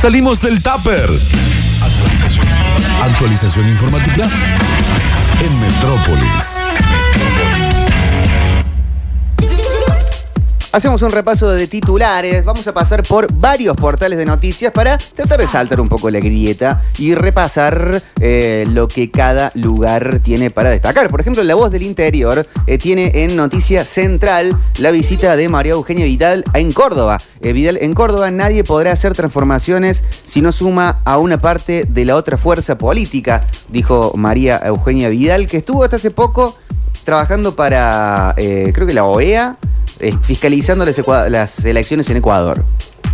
Salimos del tupper. Actualización. Actualización informática en Metrópolis. Hacemos un repaso de titulares, vamos a pasar por varios portales de noticias para tratar de saltar un poco la grieta y repasar eh, lo que cada lugar tiene para destacar. Por ejemplo, La Voz del Interior eh, tiene en Noticia Central la visita de María Eugenia Vidal en Córdoba. Eh, Vidal, en Córdoba nadie podrá hacer transformaciones si no suma a una parte de la otra fuerza política, dijo María Eugenia Vidal, que estuvo hasta hace poco trabajando para, creo que la OEA eh, fiscalizando las, elecciones en Ecuador.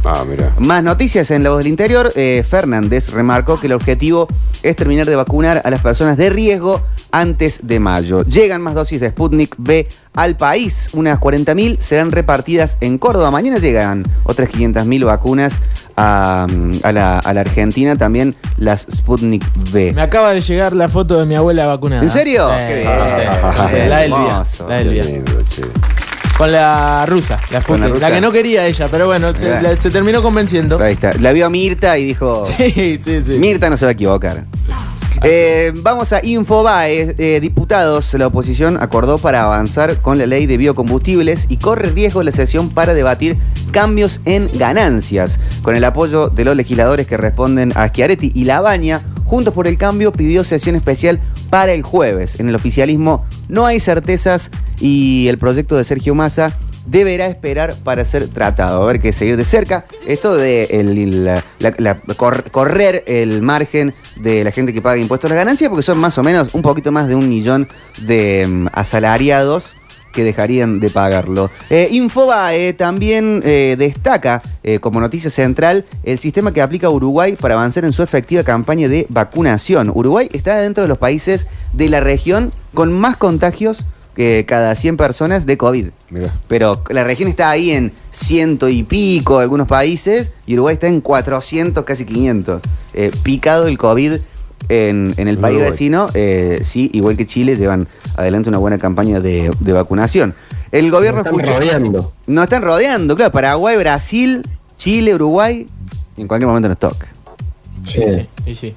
Ah, mira. Más noticias en la voz del interior. eh, Fernández remarcó que el objetivo es terminar de vacunar a las personas de riesgo antes de mayo. Llegan más dosis de Sputnik B al país. Unas 40.000 serán repartidas en Córdoba. Mañana llegan otras 500.000 vacunas a, a la, a la Argentina. También las Sputnik B. Me acaba de llegar la foto de mi abuela vacunada. ¿En serio? Sí, Qué sí, bien. sí, la del día. Hermoso. La del día. Qué lindo, che. Con la rusa, la Con la rusa. que no quería ella, pero bueno, se, Mirá. la- se terminó convenciendo. Ahí está. La vio Mirta y dijo... Sí, sí, sí. Mirta no se va a equivocar. Eh, vamos a Infobae. Eh, diputados, la oposición acordó para avanzar con la ley de biocombustibles y corre riesgo la sesión para debatir cambios en ganancias. Con el apoyo de los legisladores que responden a Schiaretti y Labaña, Juntos por el Cambio pidió sesión especial para el jueves. En el oficialismo no hay certezas y el proyecto de Sergio Massa deberá esperar para ser tratado. A ver que seguir de cerca. Esto de el- la- la- la- cor- correr el margen de la gente que paga impuestos a la ganancia, porque son más o menos un poquito más de un millón de mm, asalariados que dejarían de pagarlo. Eh, Infobae también eh, destaca eh, como noticia central el sistema que aplica Uruguay para avanzar en su efectiva campaña de vacunación. Uruguay está dentro de los países de la región con más contagios que cada 100 personas de COVID. Pero la región está ahí en ciento y pico algunos países y Uruguay está en 400, casi 500. Eh, picado el COVID en, en el país Uruguay. vecino, eh, sí, igual que Chile, llevan adelante una buena campaña de, de vacunación. El gobierno Están escucha- rodeando. Nos están rodeando, claro, Paraguay, Brasil, Chile, Uruguay, y en cualquier momento nos toca. Sí. Sí, sí, sí, sí.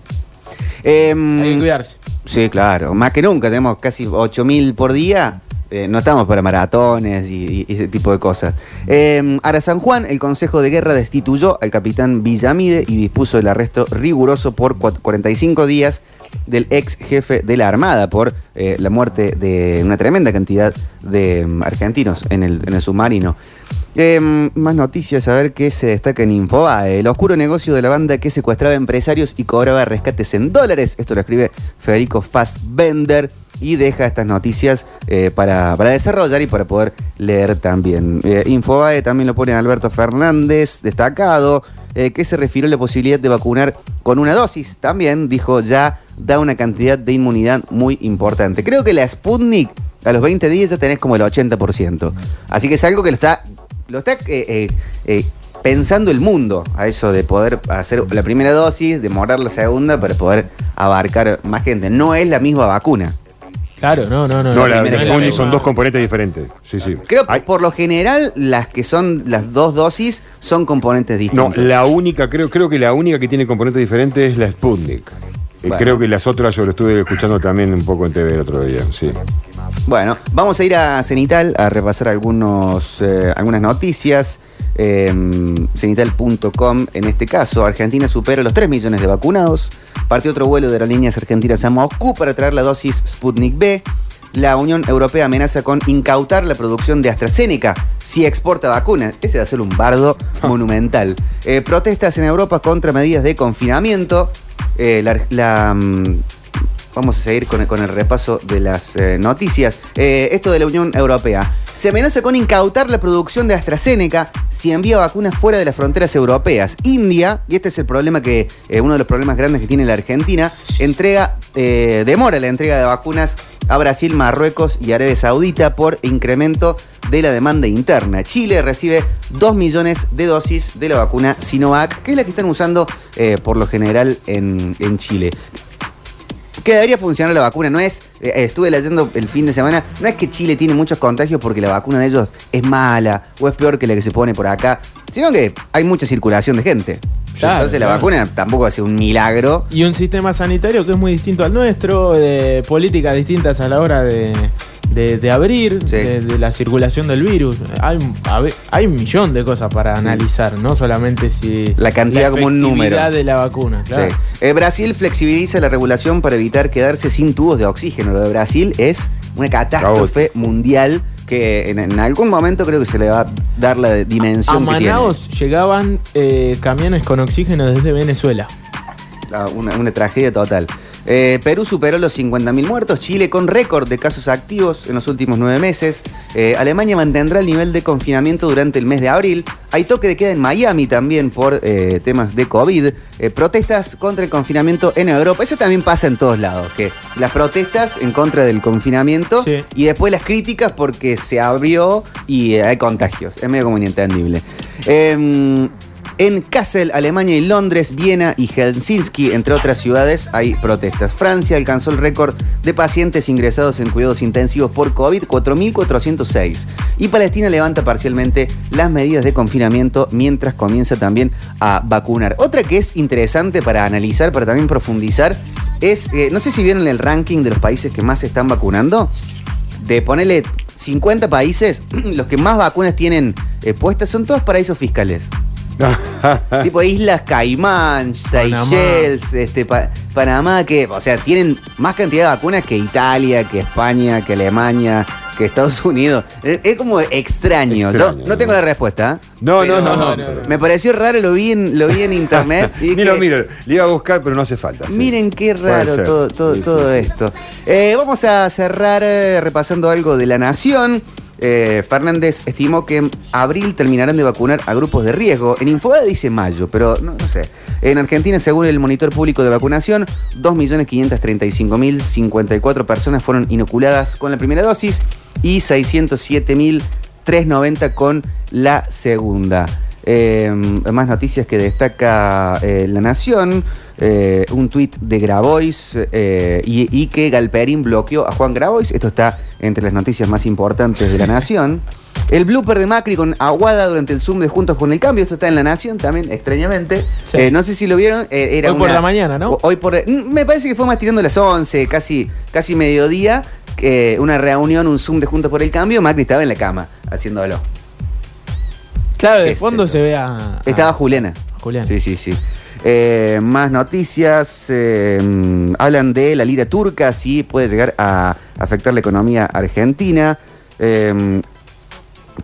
Em, Hay que cuidarse. Sí, claro. Más que nunca, tenemos casi 8.000 por día. Eh, no estamos para maratones y, ese tipo de cosas. Eh, Ara San Juan, el Consejo de Guerra destituyó al capitán Villamide y dispuso el arresto riguroso por cua- 45 días del ex jefe de la Armada por eh, la muerte de una tremenda cantidad de mm, argentinos en el, submarino. Eh, más noticias, a ver qué se destaca en Infobae. El oscuro negocio de la banda que secuestraba empresarios y cobraba rescates en dólares. Esto lo escribe Federico Fassbender y deja estas noticias eh, para, para desarrollar y para poder leer también. Eh, Infobae también lo pone Alberto Fernández, destacado, eh, que se refirió a la posibilidad de vacunar con una dosis. También dijo ya da una cantidad de inmunidad muy importante. Creo que la Sputnik a los 20 días ya tenés como el 80%. Así que es algo que lo está, lo está eh, eh, pensando el mundo a eso de poder hacer la primera dosis, demorar la segunda para poder abarcar más gente. No es la misma vacuna. Claro, no, no, no. No, no, la, primera la la son dos componentes diferentes. Sí, sí. Creo que por lo general las que son las dos dosis son componentes no, distintos. la única, creo, creo que la única que tiene componentes diferentes es la Sputnik. Eh, Bueno. Creo que las otras yo lo estuve escuchando también un poco en TV el otro día. Sí. Bueno, vamos a ir a Cenital a repasar algunos, eh, algunas noticias. Cenital.com, en este caso, Argentina supera los 3 millones de vacunados. Partió otro vuelo de aerolíneas argentinas a Moscú para traer la dosis Sputnik B. La Unión Europea amenaza con incautar la producción de AstraZeneca si exporta vacunas. Ese va a ser un bardo monumental. Eh, protestas en Europa contra medidas de confinamiento. Eh, la, la, mm, Vamos a seguir con el, repaso de las eh, noticias. Eh, esto de la Unión Europea. Se amenaza con incautar la producción de AstraZeneca si envía vacunas fuera de las fronteras europeas. India, y este es el problema que, eh, uno de los problemas grandes que tiene la Argentina, entrega, eh, demora la entrega de vacunas a Brasil, Marruecos y Arabia Saudita por incremento de la demanda interna. Chile recibe 2 millones de dosis de la vacuna Sinovac, que es la que están usando por lo general en, en Chile. Que debería funcionar la vacuna. No es, eh, estuve leyendo el fin de semana, no es que Chile tiene muchos contagios porque la vacuna de ellos es mala o es peor que la que se pone por acá, sino que hay mucha circulación de gente. Claro, Entonces la vacuna tampoco hace un milagro. Y un sistema sanitario que es muy distinto al nuestro, de políticas distintas a la hora de, de- de abrir, Sí. de, de la circulación del virus. Hay, hay un millón de cosas para analizar, no solamente si La cantidad como un número. de la vacuna. claro. Sí. Eh, Brasil flexibiliza la regulación para evitar quedarse sin tubos de oxígeno. Lo de Brasil es una catástrofe mundial que en, en algún momento creo que se le va a dar la dimensión A que tiene. Manaos llegaban eh, camiones con oxígeno desde Venezuela. La- Una, una tragedia total. Eh, Perú superó los 50.000 muertos, Chile con récord de casos activos en los últimos nueve meses. Eh, Alemania mantendrá el nivel de confinamiento durante el mes de abril. Hay toque de queda en Miami también por eh, temas de COVID. Protestas contra el confinamiento en Europa. Eso también pasa en todos lados. Que las protestas en contra del confinamiento Sí. y después las críticas porque se abrió y hay contagios. Es medio como inentendible. En Kassel, Alemania y Londres, Viena y Helsinki, entre otras ciudades, hay protestas. Francia alcanzó el récord de pacientes ingresados en cuidados intensivos por COVID, 4.406. Y Palestina levanta parcialmente las medidas de confinamiento mientras comienza también a vacunar. Otra que es interesante para analizar, para también profundizar, es, eh, no sé si vieron el ranking de los países que más se están vacunando, de ponerle 50 países, los que más vacunas tienen eh, puestas son todos paraísos fiscales. tipo Islas Caimán, Panamá. Seychelles, este, Pa- Panamá, que, o sea, tienen más cantidad de vacunas que Italia, que España, que Alemania, que Estados Unidos. Es, es como extraño. Extraño, Yo no tengo la respuesta. ¿eh? No, no, no, no. Me pareció raro, lo vi en, lo vi en internet. y Ni dije, lo miro, le iba a buscar, pero no hace falta. sí. Miren qué raro todo, todo, Sí, sí, todo sí. esto. Eh, vamos a cerrar eh, repasando algo de la nación. Eh, Fernández estimó que en abril terminarán de vacunar a grupos de riesgo. En Infobae dice mayo, pero no, no sé. En Argentina, según el monitor público de vacunación, 2.535.054 personas fueron inoculadas con la primera dosis y 607.390 con la segunda. Eh, más noticias que destaca eh, La Nación. Eh, un tuit de Grabois eh, y, y que Galperín bloqueó a Juan Grabois. Esto está entre las noticias más importantes de La Nación. El blooper de Macri con Aguada durante el Zoom de Juntos con el Cambio. Esto está en La Nación también, extrañamente. Sí. Eh, no sé si lo vieron. era Hoy por la mañana, ¿no? Hoy por. mm, Me parece que fue más tirando las 11, casi, casi mediodía. una reunión, un Zoom de Juntos por el Cambio. Macri estaba en la cama haciéndolo. Claro, de fondo se ve a, a- Estaba Juliana. a Julián. Sí, sí, sí. Eh, más noticias. mm, hablan de la lira turca, sí puede llegar a afectar la economía argentina. Eh,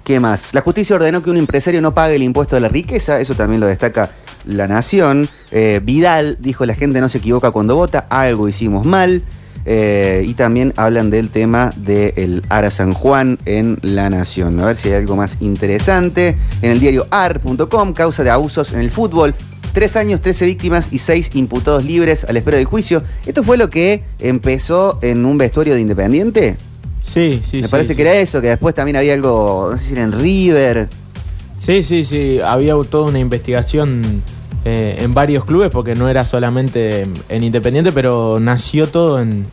¿Qué más? La justicia ordenó que un empresario no pague el impuesto de la riqueza, eso también lo destaca La Nación. Eh, Vidal dijo la gente no se equivoca cuando vota, algo hicimos mal. Eh, y también hablan del tema del Ara San Juan en La Nación. A ver si hay algo más interesante. En el diario ar.com, causa de abusos en el fútbol. Tres años, 13 víctimas y seis imputados libres a la espera del juicio. Esto fue lo que empezó en un vestuario de Independiente. Sí, sí, Me sí, parece sí. que era eso, que después también había algo, no sé si era en River. Sí, sí, sí. Había toda una investigación eh, en varios clubes porque no era solamente en Independiente, pero nació todo en,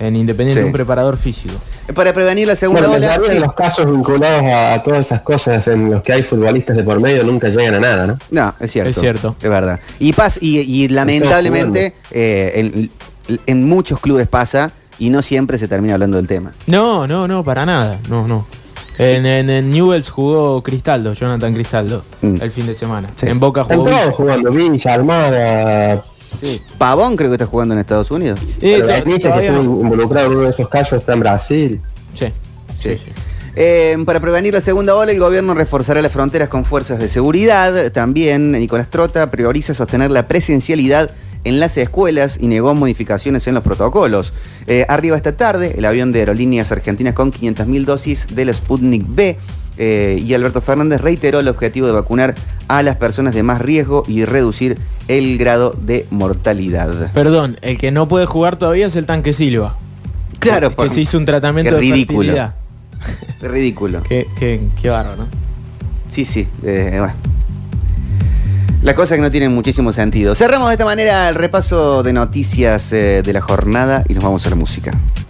en Independiente, Sí. un preparador físico. Para prevenir la segunda Bueno, ola. sí. los casos vinculados a, a todas esas cosas en los que hay futbolistas de por medio nunca llegan a nada, ¿no? No, es cierto. Es cierto. Es verdad. Y, pas, y, y lamentablemente eh, en, en muchos clubes pasa y no siempre se termina hablando del tema. No, no, no, para nada. No, no. En, en, en Newells jugó Cristaldo, Jonathan Cristaldo, Mm. el fin de semana. Sí. En Boca Están jugó. todos jugando, Villa, Pavón creo que está jugando en Estados Unidos. Eh, pero que todavía estuvo no. involucrado en uno de esos casos, está en Brasil. Sí, sí, Sí. sí. Eh, para prevenir la segunda ola, el gobierno reforzará las fronteras con fuerzas de seguridad. También Nicolás Trota prioriza sostener la presencialidad en las escuelas y negó modificaciones en los protocolos. Eh, arriba esta tarde el avión de aerolíneas argentinas con 500.000 dosis del Sputnik B. eh, y Alberto Fernández reiteró el objetivo de vacunar a las personas de más riesgo y reducir el grado de mortalidad. Perdón, el que no puede jugar todavía es el tanque Silva. Claro, que por- se hizo un tratamiento qué de ridículo. ridículo. Qué, qué, qué bárbaro, ¿no? Sí, sí. eh, bueno. Las cosas que no tienen muchísimo sentido. Cerramos de esta manera el repaso de noticias eh, de la jornada y nos vamos a la música.